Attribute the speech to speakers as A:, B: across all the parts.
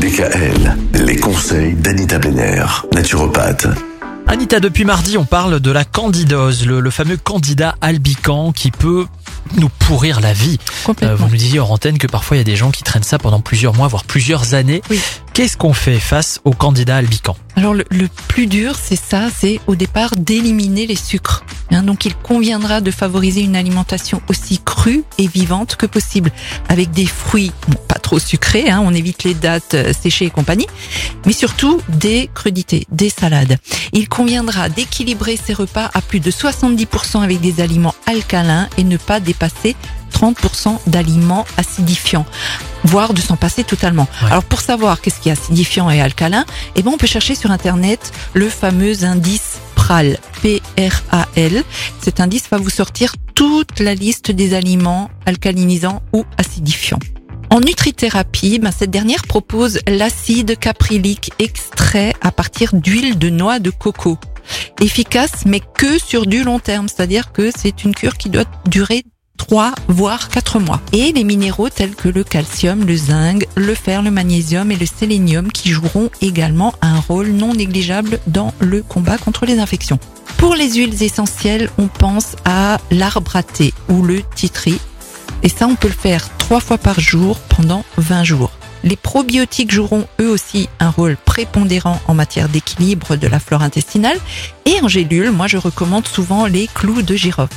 A: DKL, les conseils d'Anita Benner, naturopathe.
B: Anita, depuis mardi, on parle de la candidose, le, le fameux candidat albican qui peut nous pourrir la vie. Euh, vous nous disiez hors antenne que parfois il y a des gens qui traînent ça pendant plusieurs mois, voire plusieurs années.
C: Oui.
B: Qu'est-ce qu'on fait face au candidat albican?
C: Alors le, le plus dur, c'est ça, c'est au départ d'éliminer les sucres. Hein, donc il conviendra de favoriser une alimentation aussi crue et vivante que possible, avec des fruits bon, pas trop sucrés, hein, on évite les dates euh, séchées et compagnie, mais surtout des crudités, des salades. Il conviendra d'équilibrer ses repas à plus de 70% avec des aliments alcalins et ne pas dépasser 30% d'aliments acidifiants, voire de s'en passer totalement.
B: Ouais.
C: Alors pour savoir qu'est-ce qui est acidifiant et alcalin, eh ben on peut chercher sur internet le fameux indice PRAL, P-R-A-L. Cet indice va vous sortir toute la liste des aliments alcalinisants ou acidifiants. En nutrithérapie, ben, cette dernière propose l'acide caprylique extrait à partir d'huile de noix de coco. Efficace, mais que sur du long terme, c'est-à-dire que c'est une cure qui doit durer 3 voire 4 mois. Et les minéraux tels que le calcium, le zinc, le fer, le magnésium et le sélénium qui joueront également un rôle non négligeable dans le combat contre les infections. Pour les huiles essentielles, on pense à l'arbre à thé ou le titri. Et ça, on peut le faire trois fois par jour pendant 20 jours. Les probiotiques joueront eux aussi un rôle prépondérant en matière d'équilibre de la flore intestinale. Et en gélule, moi je recommande souvent les clous de girofle.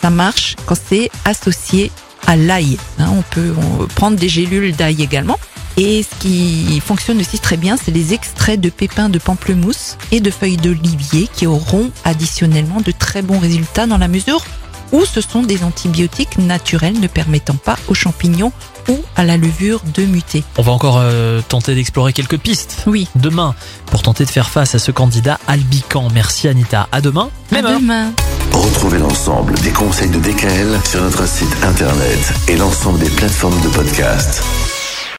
C: Ça marche quand c'est associé à l'ail. hein. on peut prendre des gélules d'ail également. Et ce qui fonctionne aussi très bien, c'est les extraits de pépins de pamplemousse et de feuilles d'olivier qui auront additionnellement de très bons résultats dans la mesure où ce sont des antibiotiques naturels ne permettant pas aux champignons ou à la levure de muter.
B: On va encore euh, tenter d'explorer quelques pistes
C: Oui.
B: demain pour tenter de faire face à ce candidat albican. Merci Anita. À demain. Même
C: à
B: heure.
C: demain.
A: Retrouvez l'ensemble des conseils de DKL sur notre site internet et l'ensemble des plateformes de podcast.